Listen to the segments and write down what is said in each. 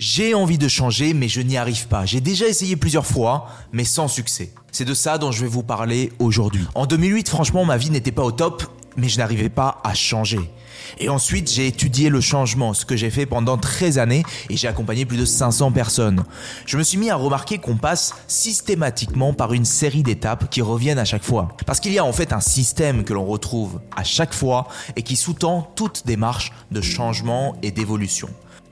J'ai envie de changer, mais je n'y arrive pas. J'ai déjà essayé plusieurs fois, mais sans succès. C'est de ça dont je vais vous parler aujourd'hui. En 2008, franchement, ma vie n'était pas au top, mais je n'arrivais pas à changer. Et ensuite, j'ai étudié le changement, ce que j'ai fait pendant 13 années et j'ai accompagné plus de 500 personnes. Je me suis mis à remarquer qu'on passe systématiquement par une série d'étapes qui reviennent à chaque fois. Parce qu'il y a en fait un système que l'on retrouve à chaque fois et qui sous-tend toute démarche de changement et d'évolution.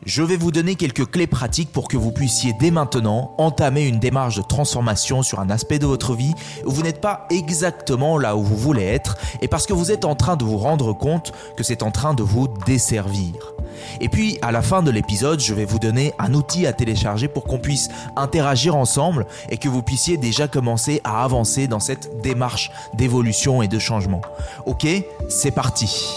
Je vais vous donner quelques clés pratiques pour que vous puissiez dès maintenant entamer une démarche de transformation sur un aspect de votre vie où vous n'êtes pas exactement là où vous voulez être et parce que vous êtes en train de vous rendre compte que c'est en train de vous desservir. Et puis, à la fin de l'épisode, je vais vous donner un outil à télécharger pour qu'on puisse interagir ensemble et que vous puissiez déjà commencer à avancer dans cette démarche d'évolution et de changement. Ok, c'est parti.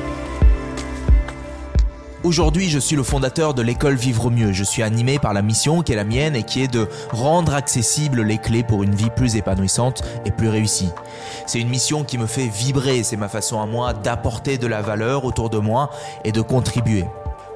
Aujourd'hui, je suis le fondateur de l'école Vivre Mieux. Je suis animé par la mission qui est la mienne et qui est de rendre accessibles les clés pour une vie plus épanouissante et plus réussie. C'est une mission qui me fait vibrer, c'est ma façon à moi d'apporter de la valeur autour de moi et de contribuer.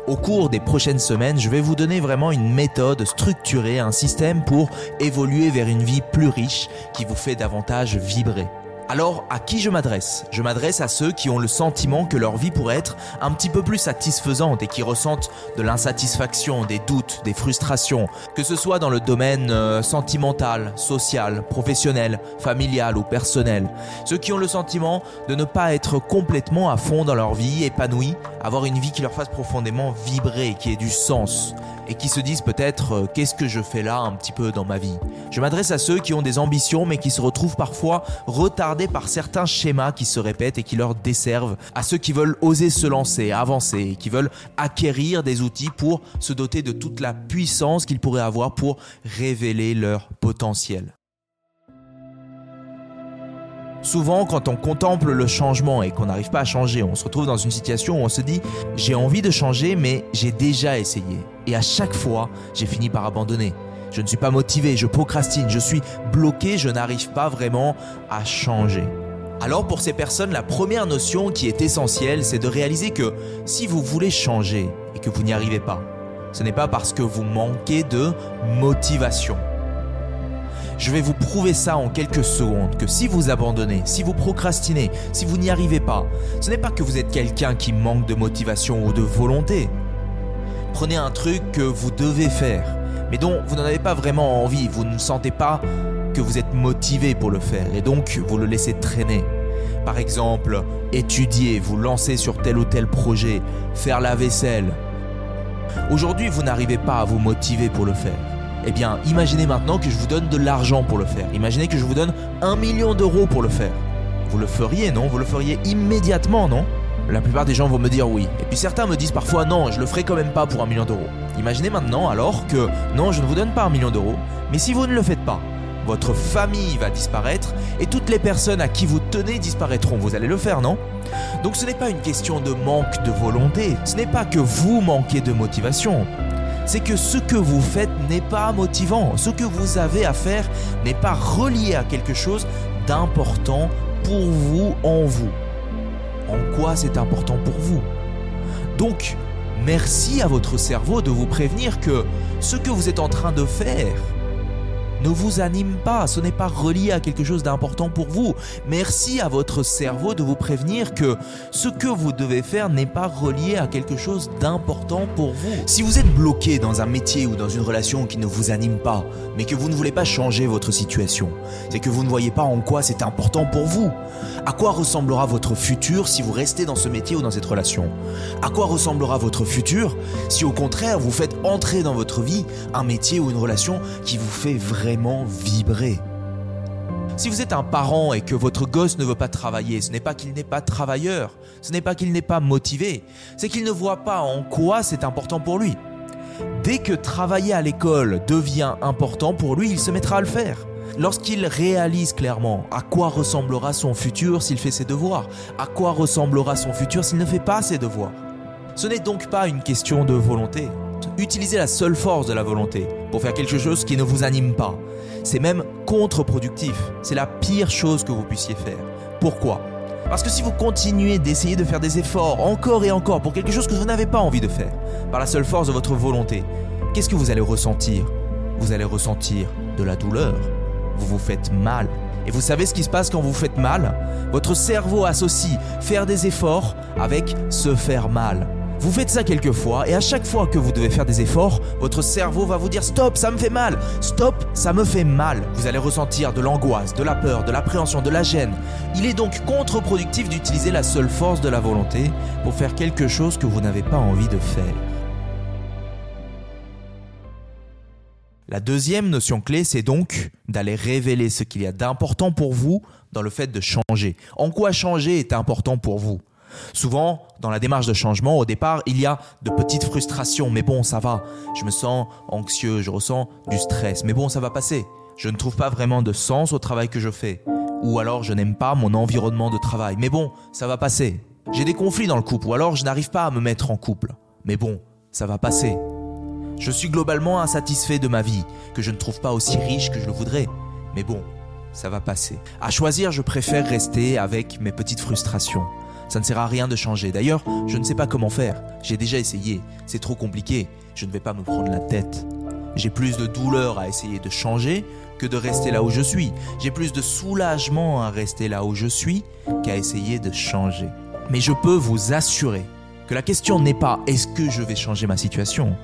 Au cours des prochaines semaines, je vais vous donner vraiment une méthode structurée, un système pour évoluer vers une vie plus riche qui vous fait davantage vibrer. Alors, à qui je m'adresse? Je m'adresse à ceux qui ont le sentiment que leur vie pourrait être un petit peu plus satisfaisante et qui ressentent de l'insatisfaction, des doutes, des frustrations, que ce soit dans le domaine euh, sentimental, social, professionnel, familial ou personnel. Ceux qui ont le sentiment de ne pas être complètement à fond dans leur vie, épanouis, avoir une vie qui leur fasse profondément vibrer, qui ait du sens et qui se disent peut-être euh, qu'est-ce que je fais là un petit peu dans ma vie? Je m'adresse à ceux qui ont des ambitions mais qui se retrouvent parfois retardés par certains schémas qui se répètent et qui leur desservent, à ceux qui veulent oser se lancer, avancer, qui veulent acquérir des outils pour se doter de toute la puissance qu'ils pourraient avoir pour révéler leur potentiel. Souvent, quand on contemple le changement et qu'on n'arrive pas à changer, on se retrouve dans une situation où on se dit j'ai envie de changer mais j'ai déjà essayé. Et à chaque fois, j'ai fini par abandonner. Je ne suis pas motivé, je procrastine, je suis bloqué, je n'arrive pas vraiment à changer. Alors pour ces personnes, la première notion qui est essentielle, c'est de réaliser que si vous voulez changer et que vous n'y arrivez pas, ce n'est pas parce que vous manquez de motivation. Je vais vous prouver ça en quelques secondes, que si vous abandonnez, si vous procrastinez, si vous n'y arrivez pas, ce n'est pas que vous êtes quelqu'un qui manque de motivation ou de volonté. Prenez un truc que vous devez faire, mais dont vous n'en avez pas vraiment envie, vous ne sentez pas que vous êtes motivé pour le faire, et donc vous le laissez traîner. Par exemple, étudier, vous lancer sur tel ou tel projet, faire la vaisselle. Aujourd'hui, vous n'arrivez pas à vous motiver pour le faire. Eh bien, imaginez maintenant que je vous donne de l'argent pour le faire. Imaginez que je vous donne un million d'euros pour le faire. Vous le feriez, non? Vous le feriez immédiatement, non? La plupart des gens vont me dire oui. Et puis certains me disent parfois non, je le ferai quand même pas pour un million d'euros. Imaginez maintenant alors que non, je ne vous donne pas un million d'euros, mais si vous ne le faites pas, votre famille va disparaître et toutes les personnes à qui vous tenez disparaîtront. Vous allez le faire, non? Donc ce n'est pas une question de manque de volonté, ce n'est pas que vous manquez de motivation c'est que ce que vous faites n'est pas motivant. Ce que vous avez à faire n'est pas relié à quelque chose d'important pour vous en vous. En quoi c'est important pour vous? Donc, merci à votre cerveau de vous prévenir que ce que vous êtes en train de faire ne vous anime pas, ce n'est pas relié à quelque chose d'important pour vous. Merci à votre cerveau de vous prévenir que ce que vous devez faire n'est pas relié à quelque chose d'important pour vous. Si vous êtes bloqué dans un métier ou dans une relation qui ne vous anime pas, mais que vous ne voulez pas changer votre situation, c'est que vous ne voyez pas en quoi c'est important pour vous. À quoi ressemblera votre futur si vous restez dans ce métier ou dans cette relation? À quoi ressemblera votre futur si au contraire vous faites entrer dans votre vie un métier ou une relation qui vous fait vraiment vibrer. Si vous êtes un parent et que votre gosse ne veut pas travailler, ce n'est pas qu'il n'est pas travailleur, ce n'est pas qu'il n'est pas motivé, c'est qu'il ne voit pas en quoi c'est important pour lui. Dès que travailler à l'école devient important pour lui, il se mettra à le faire. lorsqu'il réalise clairement à quoi ressemblera son futur s'il fait ses devoirs, à quoi ressemblera son futur s'il ne fait pas ses devoirs. Ce n'est donc pas une question de volonté. Utilisez la seule force de la volonté pour faire quelque chose qui ne vous anime pas. C'est même contre-productif. C'est la pire chose que vous puissiez faire. Pourquoi? Parce que si vous continuez d'essayer de faire des efforts encore et encore pour quelque chose que vous n'avez pas envie de faire, par la seule force de votre volonté, qu'est-ce que vous allez ressentir? Vous allez ressentir de la douleur. Vous vous faites mal. Et vous savez ce qui se passe quand vous faites mal? Votre cerveau associe faire des efforts avec se faire mal. Vous faites ça quelques fois et à chaque fois que vous devez faire des efforts, votre cerveau va vous dire stop, ça me fait mal, stop, ça me fait mal. Vous allez ressentir de l'angoisse, de la peur, de l'appréhension, de la gêne. Il est donc contre-productif d'utiliser la seule force de la volonté pour faire quelque chose que vous n'avez pas envie de faire. La deuxième notion clé, c'est donc d'aller révéler ce qu'il y a d'important pour vous dans le fait de changer. En quoi changer est important pour vous? Souvent, dans la démarche de changement, au départ, il y a de petites frustrations, mais bon, ça va. Je me sens anxieux, je ressens du stress, mais bon, ça va passer. Je ne trouve pas vraiment de sens au travail que je fais. Ou alors je n'aime pas mon environnement de travail, mais bon, ça va passer. J'ai des conflits dans le couple, ou alors je n'arrive pas à me mettre en couple. Mais bon, ça va passer. Je suis globalement insatisfait de ma vie, que je ne trouve pas aussi riche que je le voudrais. Mais bon, ça va passer. À choisir, je préfère rester avec mes petites frustrations. Ça ne sert à rien de changer. D'ailleurs, je ne sais pas comment faire. J'ai déjà essayé. C'est trop compliqué. Je ne vais pas me prendre la tête. J'ai plus de douleur à essayer de changer que de rester là où je suis. J'ai plus de soulagement à rester là où je suis qu'à essayer de changer. Mais je peux vous assurer que la question n'est pas est-ce que je vais changer ma situation,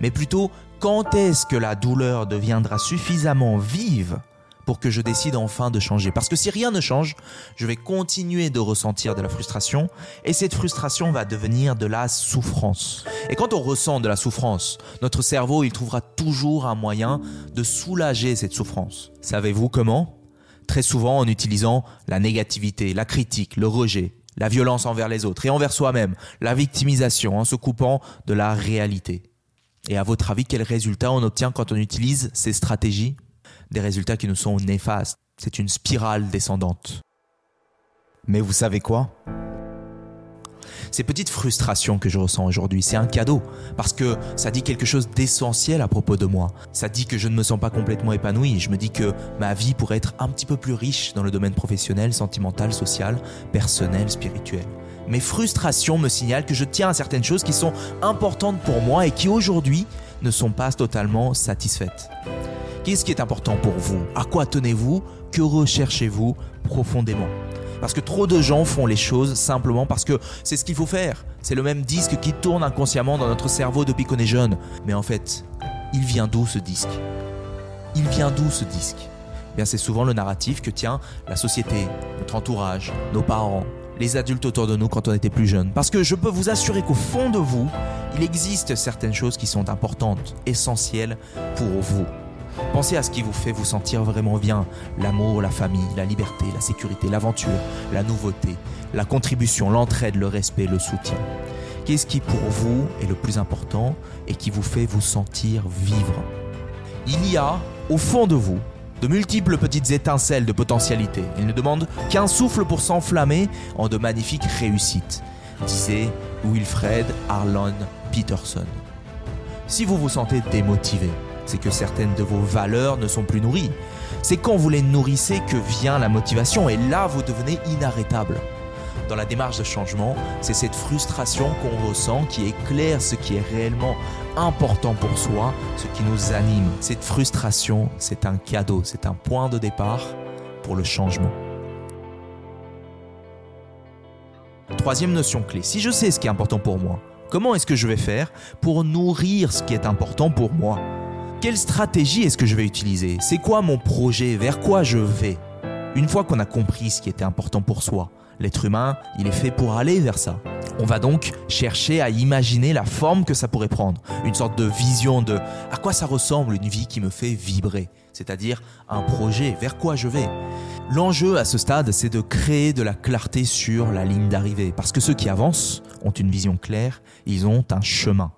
mais plutôt quand est-ce que la douleur deviendra suffisamment vive pour que je décide enfin de changer. Parce que si rien ne change, je vais continuer de ressentir de la frustration et cette frustration va devenir de la souffrance. Et quand on ressent de la souffrance, notre cerveau, il trouvera toujours un moyen de soulager cette souffrance. Savez-vous comment? Très souvent en utilisant la négativité, la critique, le rejet, la violence envers les autres et envers soi-même, la victimisation en se coupant de la réalité. Et à votre avis, quel résultat on obtient quand on utilise ces stratégies? Des résultats qui nous sont néfastes. C'est une spirale descendante. Mais vous savez quoi? Ces petites frustrations que je ressens aujourd'hui, c'est un cadeau parce que ça dit quelque chose d'essentiel à propos de moi. Ça dit que je ne me sens pas complètement épanoui. Je me dis que ma vie pourrait être un petit peu plus riche dans le domaine professionnel, sentimental, social, personnel, spirituel. Mes frustrations me signalent que je tiens à certaines choses qui sont importantes pour moi et qui aujourd'hui ne sont pas totalement satisfaites. Qu'est-ce qui est important pour vous? À quoi tenez-vous? Que recherchez-vous profondément? Parce que trop de gens font les choses simplement parce que c'est ce qu'il faut faire. C'est le même disque qui tourne inconsciemment dans notre cerveau depuis qu'on est jeune. Mais en fait, il vient d'où ce disque? Il vient d'où ce disque? Eh Bien, c'est souvent le narratif que tient la société, notre entourage, nos parents, les adultes autour de nous quand on était plus jeune. Parce que je peux vous assurer qu'au fond de vous, il existe certaines choses qui sont importantes, essentielles pour vous. Pensez à ce qui vous fait vous sentir vraiment bien. L'amour, la famille, la liberté, la sécurité, l'aventure, la nouveauté, la contribution, l'entraide, le respect, le soutien. Qu'est-ce qui pour vous est le plus important et qui vous fait vous sentir vivre? Il y a, au fond de vous, de multiples petites étincelles de potentialité. Il ne demande qu'un souffle pour s'enflammer en de magnifiques réussites, disait Wilfred Arlon Peterson. Si vous vous sentez démotivé, c'est que certaines de vos valeurs ne sont plus nourries. C'est quand vous les nourrissez que vient la motivation et là vous devenez inarrêtable. Dans la démarche de changement, c'est cette frustration qu'on ressent qui éclaire ce qui est réellement important pour soi, ce qui nous anime. Cette frustration, c'est un cadeau, c'est un point de départ pour le changement. Troisième notion clé, si je sais ce qui est important pour moi, comment est-ce que je vais faire pour nourrir ce qui est important pour moi? Quelle stratégie est-ce que je vais utiliser? C'est quoi mon projet? Vers quoi je vais? Une fois qu'on a compris ce qui était important pour soi, l'être humain, il est fait pour aller vers ça. On va donc chercher à imaginer la forme que ça pourrait prendre, une sorte de vision de à quoi ça ressemble une vie qui me fait vibrer, c'est-à-dire un projet, vers quoi je vais? L'enjeu à ce stade, c'est de créer de la clarté sur la ligne d'arrivée, parce que ceux qui avancent ont une vision claire, ils ont un chemin.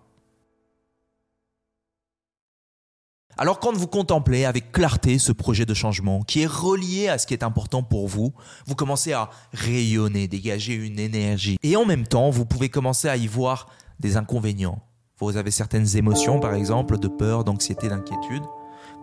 Alors quand vous contemplez avec clarté ce projet de changement qui est relié à ce qui est important pour vous, vous commencez à rayonner, dégager une énergie. Et en même temps, vous pouvez commencer à y voir des inconvénients. Vous avez certaines émotions, par exemple, de peur, d'anxiété, d'inquiétude.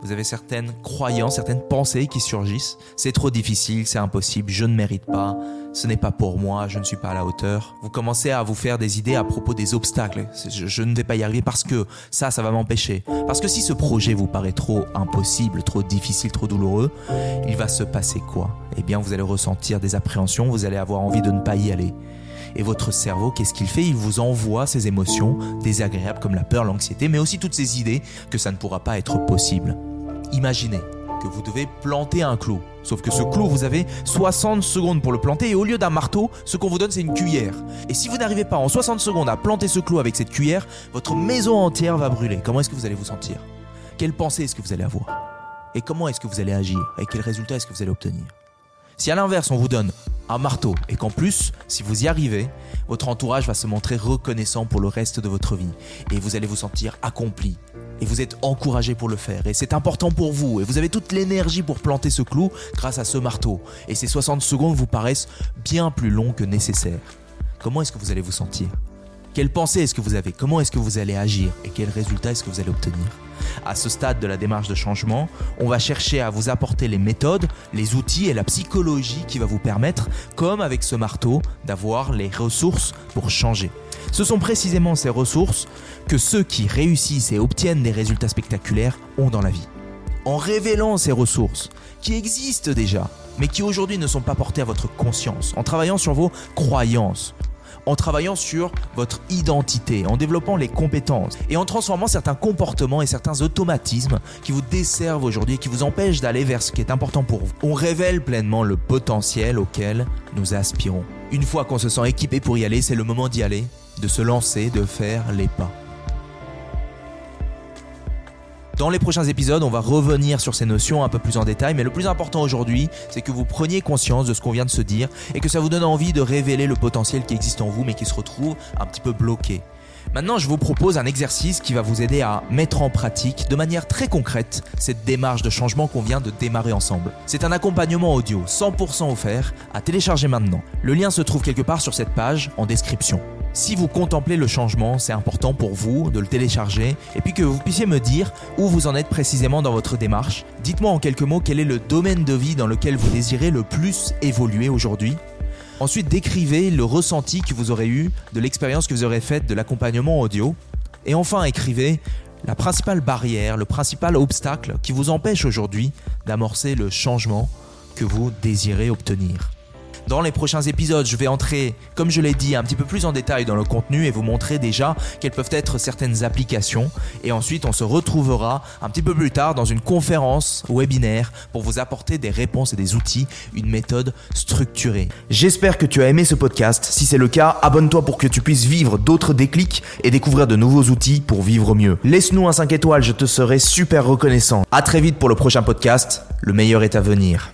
Vous avez certaines croyances, certaines pensées qui surgissent. C'est trop difficile, c'est impossible, je ne mérite pas, ce n'est pas pour moi, je ne suis pas à la hauteur. Vous commencez à vous faire des idées à propos des obstacles. Je, ne vais pas y arriver parce que ça, ça va m'empêcher. Parce que si ce projet vous paraît trop impossible, trop difficile, trop douloureux, il va se passer quoi? Eh bien, vous allez ressentir des appréhensions, vous allez avoir envie de ne pas y aller. Et votre cerveau, qu'est-ce qu'il fait? Il vous envoie ces émotions désagréables comme la peur, l'anxiété, mais aussi toutes ces idées que ça ne pourra pas être possible. Imaginez que vous devez planter un clou. Sauf que ce clou, vous avez 60 secondes pour le planter et au lieu d'un marteau, ce qu'on vous donne, c'est une cuillère. Et si vous n'arrivez pas en 60 secondes à planter ce clou avec cette cuillère, votre maison entière va brûler. Comment est-ce que vous allez vous sentir? Quelle pensée est-ce que vous allez avoir? Et comment est-ce que vous allez agir? Et quel résultat est-ce que vous allez obtenir? Si à l'inverse, on vous donne un marteau et qu'en plus, si vous y arrivez, votre entourage va se montrer reconnaissant pour le reste de votre vie et vous allez vous sentir accompli, et vous êtes encouragé pour le faire. Et c'est important pour vous et vous avez toute l'énergie pour planter ce clou grâce à ce marteau. Et ces 60 secondes vous paraissent bien plus longs que nécessaire. Comment est-ce que vous allez vous sentir? Quelle pensée est-ce que vous avez? Comment est-ce que vous allez agir? Et quel résultat est-ce que vous allez obtenir? À ce stade de la démarche de changement, on va chercher à vous apporter les méthodes, les outils et la psychologie qui va vous permettre, comme avec ce marteau, d'avoir les ressources pour changer. Ce sont précisément ces ressources que ceux qui réussissent et obtiennent des résultats spectaculaires ont dans la vie. En révélant ces ressources, qui existent déjà, mais qui aujourd'hui ne sont pas portées à votre conscience, en travaillant sur vos croyances, en travaillant sur votre identité, en développant les compétences et en transformant certains comportements et certains automatismes qui vous desservent aujourd'hui et qui vous empêchent d'aller vers ce qui est important pour vous. On révèle pleinement le potentiel auquel nous aspirons. Une fois qu'on se sent équipé pour y aller, c'est le moment d'y aller de se lancer, de faire les pas. Dans les prochains épisodes, on va revenir sur ces notions un peu plus en détail, mais le plus important aujourd'hui, c'est que vous preniez conscience de ce qu'on vient de se dire et que ça vous donne envie de révéler le potentiel qui existe en vous mais qui se retrouve un petit peu bloqué. Maintenant, je vous propose un exercice qui va vous aider à mettre en pratique de manière très concrète cette démarche de changement qu'on vient de démarrer ensemble. C'est un accompagnement audio 100% offert à télécharger maintenant. Le lien se trouve quelque part sur cette page en description. Si vous contemplez le changement, c'est important pour vous de le télécharger et puis que vous puissiez me dire où vous en êtes précisément dans votre démarche. Dites-moi en quelques mots quel est le domaine de vie dans lequel vous désirez le plus évoluer aujourd'hui. Ensuite, décrivez le ressenti que vous aurez eu de l'expérience que vous aurez faite de l'accompagnement audio. Et enfin, écrivez la principale barrière, le principal obstacle qui vous empêche aujourd'hui d'amorcer le changement que vous désirez obtenir. Dans les prochains épisodes, je vais entrer, comme je l'ai dit, un petit peu plus en détail dans le contenu et vous montrer déjà quelles peuvent être certaines applications. Et ensuite, on se retrouvera un petit peu plus tard dans une conférence webinaire pour vous apporter des réponses et des outils, une méthode structurée. J'espère que tu as aimé ce podcast. Si c'est le cas, abonne-toi pour que tu puisses vivre d'autres déclics et découvrir de nouveaux outils pour vivre mieux. Laisse-nous un 5 étoiles, je te serai super reconnaissant. À très vite pour le prochain podcast. Le meilleur est à venir.